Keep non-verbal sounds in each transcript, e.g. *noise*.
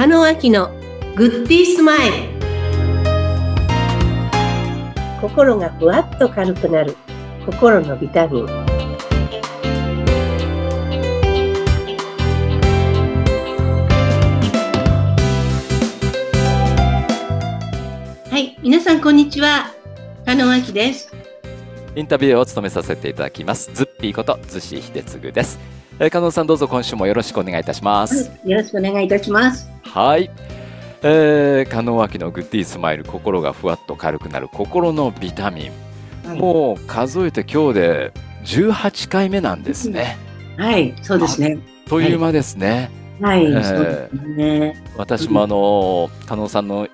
中野明のグッディースマイル。心がふわっと軽くなる。心のビタミン。はい皆さんこんにちは。加納明です。インタビューを務めさせていただきます。ズッピーこと逗子秀次です、えー、加納さんどうぞ今週もよろしくお願いいたします、よろしくお願いいたしますはい、えー、加納明のグッディースマイル心がふわっと軽くなる心のビタミン、はい。もう数えて今日で18回目なんですね、はいそうですね。という間ですね、はい、えーそうですね。私もあの加納さんの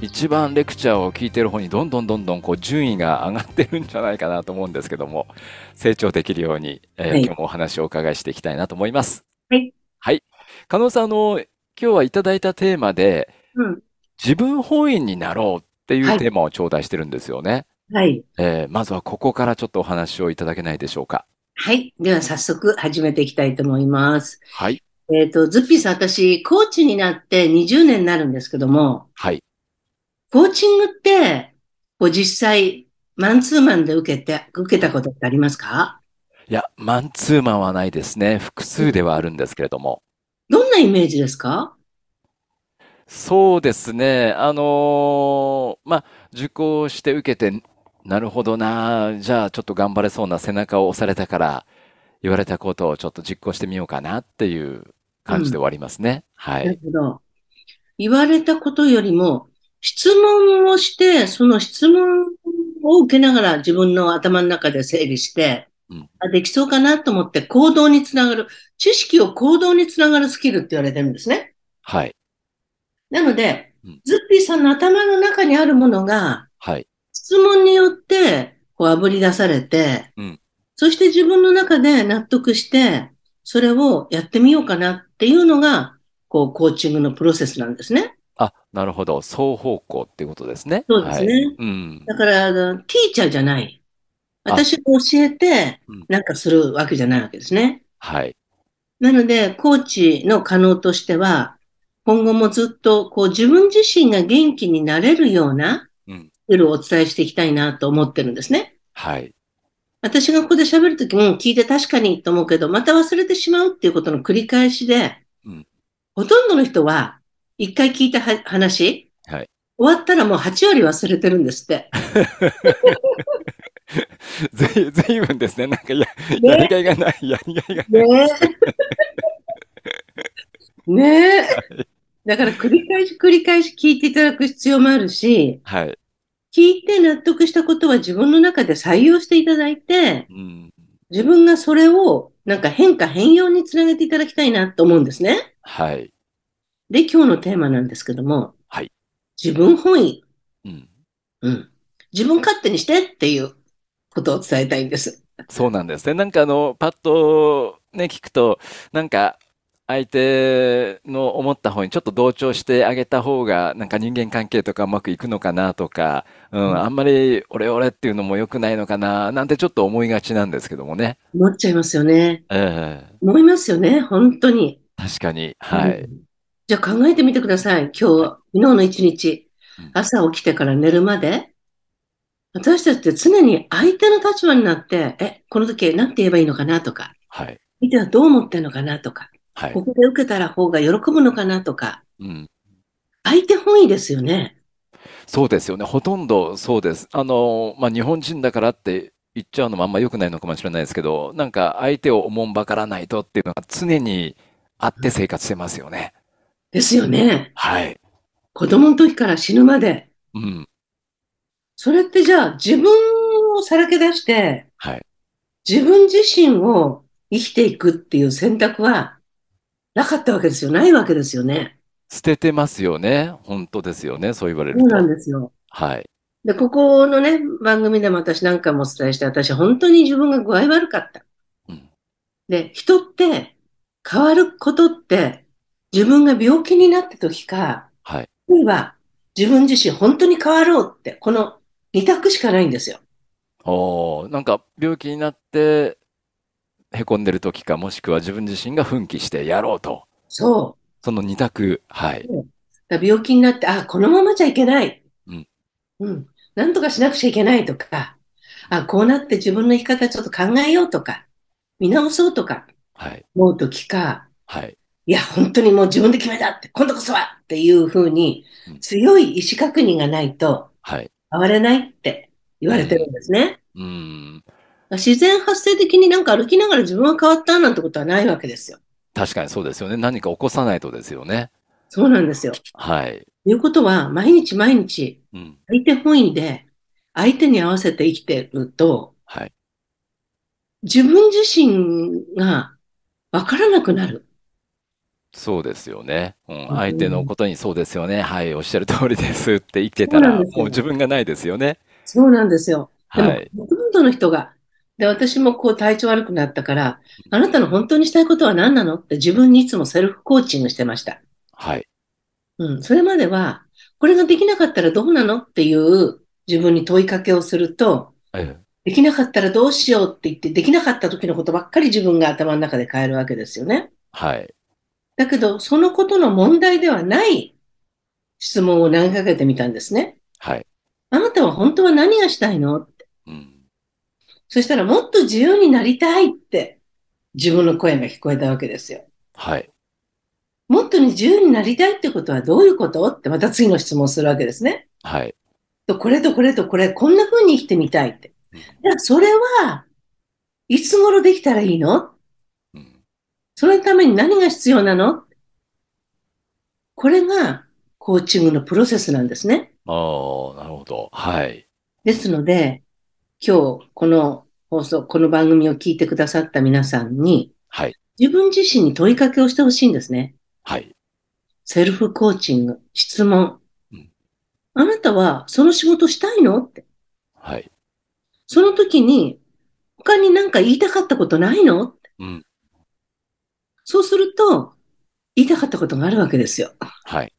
一番レクチャーを聞いてる方にどんどんどんどんこう順位が上がってるんじゃないかなと思うんですけども成長できるように、えーはい。今日もお話をお伺いしていきたいなと思います。はい。はい。加納さん、あの、今日はいただいたテーマでうん自分本位になろうっていはいうテーマを頂戴してるんですよね。はいえーまずはここからちょっとお話をいただけないでしょうか。はい。では早速始めていきたいと思います。はい。えっ、と、ズッピーさん、私、コーチになって20年になるんですけども、はい。コーチングって、こう実際、マンツーマンで受けて、受けたことってありますか？いや、マンツーマンはないですね。複数ではあるんですけれども。イメージですか？そうですね。あのーまあ、受講して受けて、なるほどな、じゃあちょっと頑張れそうな背中を押されたから、言われたことをちょっと実行してみようかなっていう感じで終わりますね。は。ないるほど。言われたことよりも、質問をして、その質問を受けながら自分の頭の中で整理して、うんあできそうかなと思って行動につながる、知識を行動につながるスキルって言われてるんですね。はい。なのでうん、ズッピーさんの頭の中にあるものが、はい。質問によって、こう、炙り出されて、うんそして自分の中で納得して、それをやってみようかなっていうのが、こう、コーチングのプロセスなんですね。あ、なるほど。双方向っていうことですね。そうですねはい。うん。だから、あのティーチャーじゃない。あ私が教えてうん、なんかするわけじゃないわけですね。はい。なので、コーチの可能としては、今後もずっと、こう、自分自身が元気になれるような、うん。スキルをお伝えしていきたいなと思ってるんですね。はい。私がここで喋るときも聞いて確かにと思うけど、また忘れてしまうっていうことの繰り返しで、うんほとんどの人は、一回聞いたは話、はい終わったらもう8割忘れてるんですって。*laughs* *laughs* ずい、ずいぶんですね。なんかや、ねやりがいがない、やりがいがない。ねえ。ねえ。だから繰り返し繰り返し聞いていただく必要もあるし、はい。聞いて納得したことは自分の中で採用していただいて、うん。自分がそれをなんか変化変容につなげていただきたいなと思うんですね。はい。で、今日のテーマなんですけども、はい自分本位、うん。うん、自分勝手にしてっていうことを伝えたいんです。そうなんですね。なんかあの、パッとね、聞くと、なんか、相手の思った方にちょっと同調してあげた方が、なんか人間関係とかうまくいくのかなとか、ううんん、あんまりオレオレっていうのも良くないのかな、なんてちょっと思いがちなんですけどもね。思っちゃいますよね。ええ思いますよね、本当に。確かに。はい。うんじゃあ考えてみてください。今日、昨日の一日うん、朝起きてから寝るまで、私たちって常に相手の立場になって、え、この時何て言えばいいのかなとか、はい。見てはどう思ってんのかなとか、はいこ。こで受けたら方が喜ぶのかなとか、うん。相手本位ですよね。そうですよね。ほとんどそうです。あの、まあ、日本人だからって言っちゃうのもあんま良くないのかもしれないですけど、なんか相手をおもんばからないとっていうのが常にあって生活してますよね。ですよね。はい。子供の時から死ぬまで。うん。それってじゃあ自分をさらけ出して、はい。自分自身を生きていくっていう選択はなかったわけですよ。ないわけですよね。捨ててますよね。本当ですよね。そう言われるそうなんと。ですよ。はい。で、ここのね、番組でも私なんかもお伝えして、私本当に自分が具合悪かった。うん。で、人って変わることって自分が病気になった時か、はい。あるいは自分自身本当に変わろうって、この二択しかないんですよ。おーなんか病気になってへこんでる時か、もしくは自分自身が奮起してやろうと。そその二択。はい。う。だ病気になって、あ、このままじゃいけない。うん。うん。なんとかしなくちゃいけないとか、あ、こうなって自分の生き方ちょっと考えようとか、見直そうとかはい。思うときか、はい。いや、本当にもう自分で決めたって、今度こそはっていうふうにうん強い意志確認がないとはい。変われないって言われてるんですね。うーん。自然発生的になんか歩きながら自分は変わったなんてことはないわけですよ。確かにそうですよね。何か起こさないとですよね。そうなんですよ。はい。ということは、毎日毎日うん。相手本位で相手に合わせて生きてると、はい。自分自身がわからなくなる。そうですよね。うん。うん相手のことにそうですよね。はい。おっしゃる通りですって言ってたら、もう自分がないですよね。そうなんですよ。でも、はい。ほとんどの人が、で、私もこう体調悪くなったから、あなたの本当にしたいことは何なの？って自分にいつもセルフコーチングしてました。はい。うん。それまでは、これができなかったらどうなの？っていう自分に問いかけをすると、ええできなかったらどうしようって言って、できなかった時のことばっかり自分が頭の中で変えるわけですよね。はい。だけど、そのことの問題ではない質問を投げかけてみたんですね。はい。あなたは本当は何がしたいの？うん。そしたらもっと自由になりたいって自分の声が聞こえたわけですよ。はい。もっと自由になりたいってことはどういうこと？ってまた次の質問をするわけですね。はい。とこれとこれとこれ、こんな風に生きてみたいって。うんじゃあそれはいつ頃できたらいいの？うん。そのために何が必要なの？これがコーチングのプロセスなんですね。ああ、なるほど。はい。ですので、今日この放送、この番組を聞いてくださった皆さんに、はい。自分自身に問いかけをしてほしいんですね。はい。セルフコーチング、質問うん。あなたはその仕事したいの？って。はい。その時に、他に何か言いたかったことないの？ってうん。そうすると、言いたかったことがあるわけですよ。はい。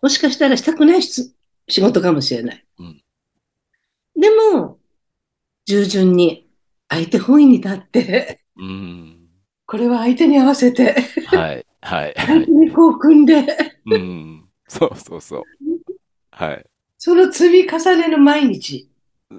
もしかしたらしたくないし仕事かもしれない。うんでも、従順に相手本位に立って、うん。これは相手に合わせて、はい。はい。は相い手。にこう組んで、うん。そうそうそう。はい。その積み重ねの毎日。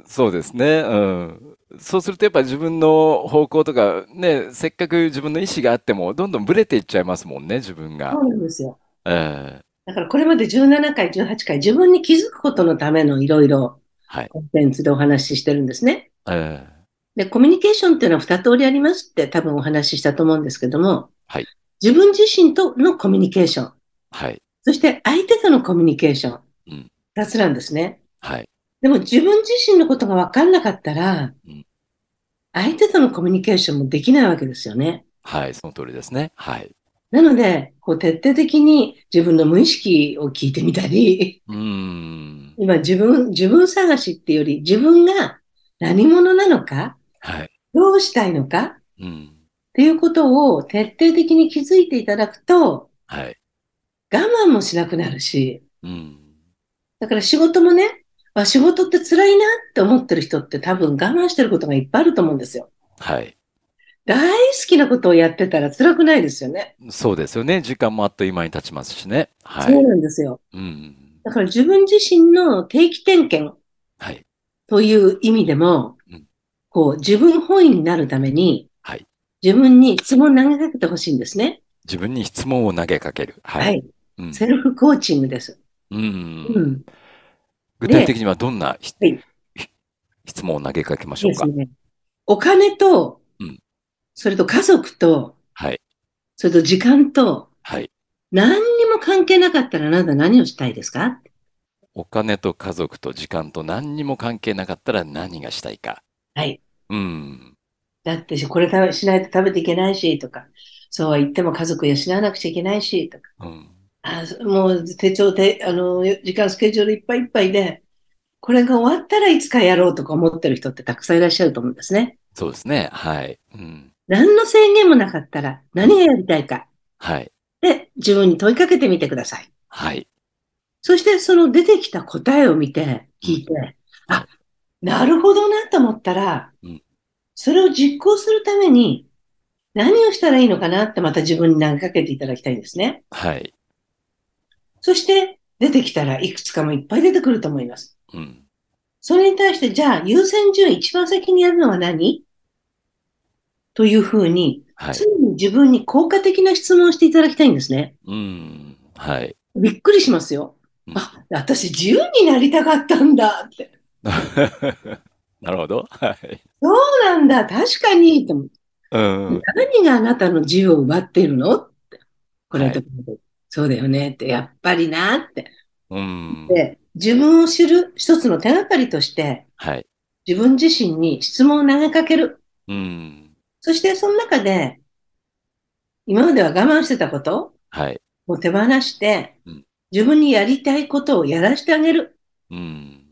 そうですね。うん。そうするとやっぱ自分の方向とかね、せっかく自分の意思があっても、どんどんブレていっちゃいますもんね、自分がそ。うなんですよ。ええだからこれまで17回、18回、自分に気づくことのためのいろいろはい。コンテンツでお話ししてるんですね。ええで、コミュニケーションっていうのは二通りありますって多分お話ししたと思うんですけども、はい自分自身とのコミュニケーション、はい。そして相手とのコミュニケーション、うん二つなんですね。はい。でも自分自身のことが分かんなかったらうん、相手とのコミュニケーションもできないわけですよね。はい。その通りですね。はい。なので、こう徹底的に自分の無意識を聞いてみたり、うーん。今自分、自分探しっていうより自分が何者なのか、はい。どうしたいのかうん。っていうことを徹底的に気づいていただくと、はい。我慢もしなくなるし、うん。だから仕事もね、あ仕事って辛いなって思ってる人って多分我慢してることがいっぱいあると思うんですよ。はい。大好きなことをやってたら辛くないですよね。そうですよね。時間もあっという間に経ちますしね。はそうい。なんですよ。うん。だから自分自身の定期点検はい。という意味でもうん、こう自分本位になるためにはい。自分に質問を投げかけてほしいんですね。自分に質問を投げかける。は。はいい。うん。セルフコーチングです。う。うんん。具体的にはどんなひはいひ質問を投げかけましょうか？ね。お金とうん、それと家族と、はい。それと時間と、はい。何にも関係なかったらあなた何をしたいですか？お金と家族と時間と何にも関係なかったら何がしたいか？はい。うん。だってし、これしないと食べていけないし、とか、そうは言っても家族養わなくちゃいけないし、とか、うん。あもう手帳で、あの、時間スケジュールいっぱいいっぱいで、これが終わったらいつかやろうとか思ってる人ってたくさんいらっしゃると思うんですね。そうですね。はい。うん。何の制限もなかったら何がやりたいか。はい。で、自分に問いかけてみてください。はい。そしてその出てきた答えを見て、聞いて、あ、なるほどなと思ったらうん、それを実行するために何をしたらいいのかなってまた自分に投げかけていただきたいんですね。はい。そして、出てきたらいくつかもいっぱい出てくると思います。うん。それに対して、じゃあ優先順位一番先にやるのは何？というふうに、はい。常に自分に効果的な質問をしていただきたいんですね。うん。はい。びっくりしますよ。うんあ、私自由になりたかったんだって。*laughs* なるほど。はい。そうなんだ、確かに。うん。何があなたの自由を奪っているの？って。これと、はそうだよねって、やっぱりなって。うん。で、自分を知る一つの手がかりとして、はい。自分自身に質問を投げかける。うん。そしてその中で、今までは我慢してたことはい。を手放してうん、自分にやりたいことをやらせてあげるうん。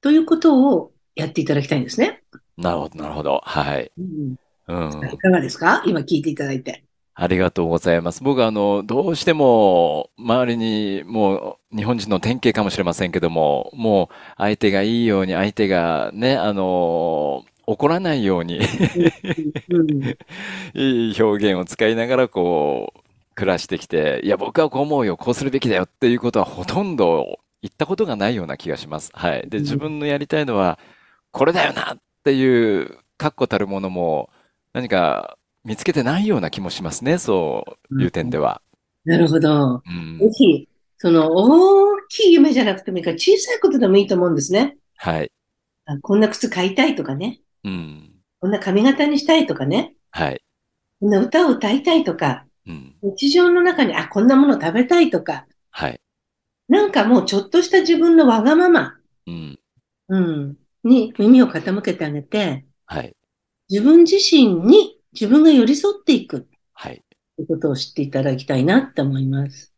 ということをやっていただきたいんですね。なるほど、なるほど。はい。うんうん。いかがですか？今聞いていただいて。ありがとうございます。僕はあの、どうしても、周りに、もう、日本人の典型かもしれませんけども、もう、相手がいいように、相手がね、あの、怒らないように、うんいい表現を使いながら、こう、暮らしてきて、いや、僕はこう思うよ、こうするべきだよっていうことはほとんど言ったことがないような気がします。はい。で、うん自分のやりたいのは、これだよなっていう、確固たるものも、何か見つけてないような気もしますね、そういう点では。なるほど。うんぜひ、その大きい夢じゃなくてもいいから小さいことでもいいと思うんですね。はい。あこんな靴買いたいとかね。うん。こんな髪型にしたいとかね。はい。こんな歌を歌いたいとか。うん。日常の中に、あ、こんなもの食べたいとか。はい。なんかもうちょっとした自分のわがまま、うん。うん、に耳を傾けてあげて、はい。自分自身に自分が寄り添っていくはい。ということを知っていただきたいなって思います。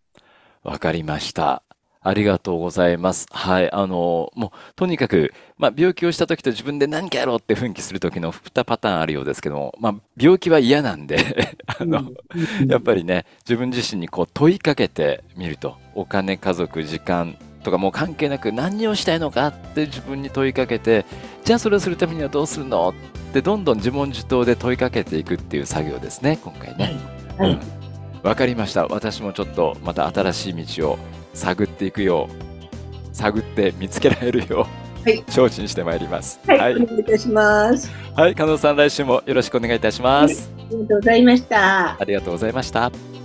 わかりました。ありがとうございます。はい。あの、もう、とにかく、まあ、病気をした時と自分で何かやろうって奮起する時の2パターンあるようですけども、まあ、病気は嫌なんで、*laughs* あの、やっぱりね、自分自身にこう問いかけてみると、お金、家族、時間とかもう関係なく何をしたいのかって自分に問いかけて、じゃあそれをするためにはどうするのってどんどん自問自答で問いかけていくっていう作業ですね、今回ね。はい。うんわかりました。私もちょっとまた新しい道を探っていくよう、探って見つけられるよう、はい精進してまいります。はい、はいお。願いいたします。はい。加納さん、来週もよろしくお願いいたします。ありがとうございました。ありがとうございました。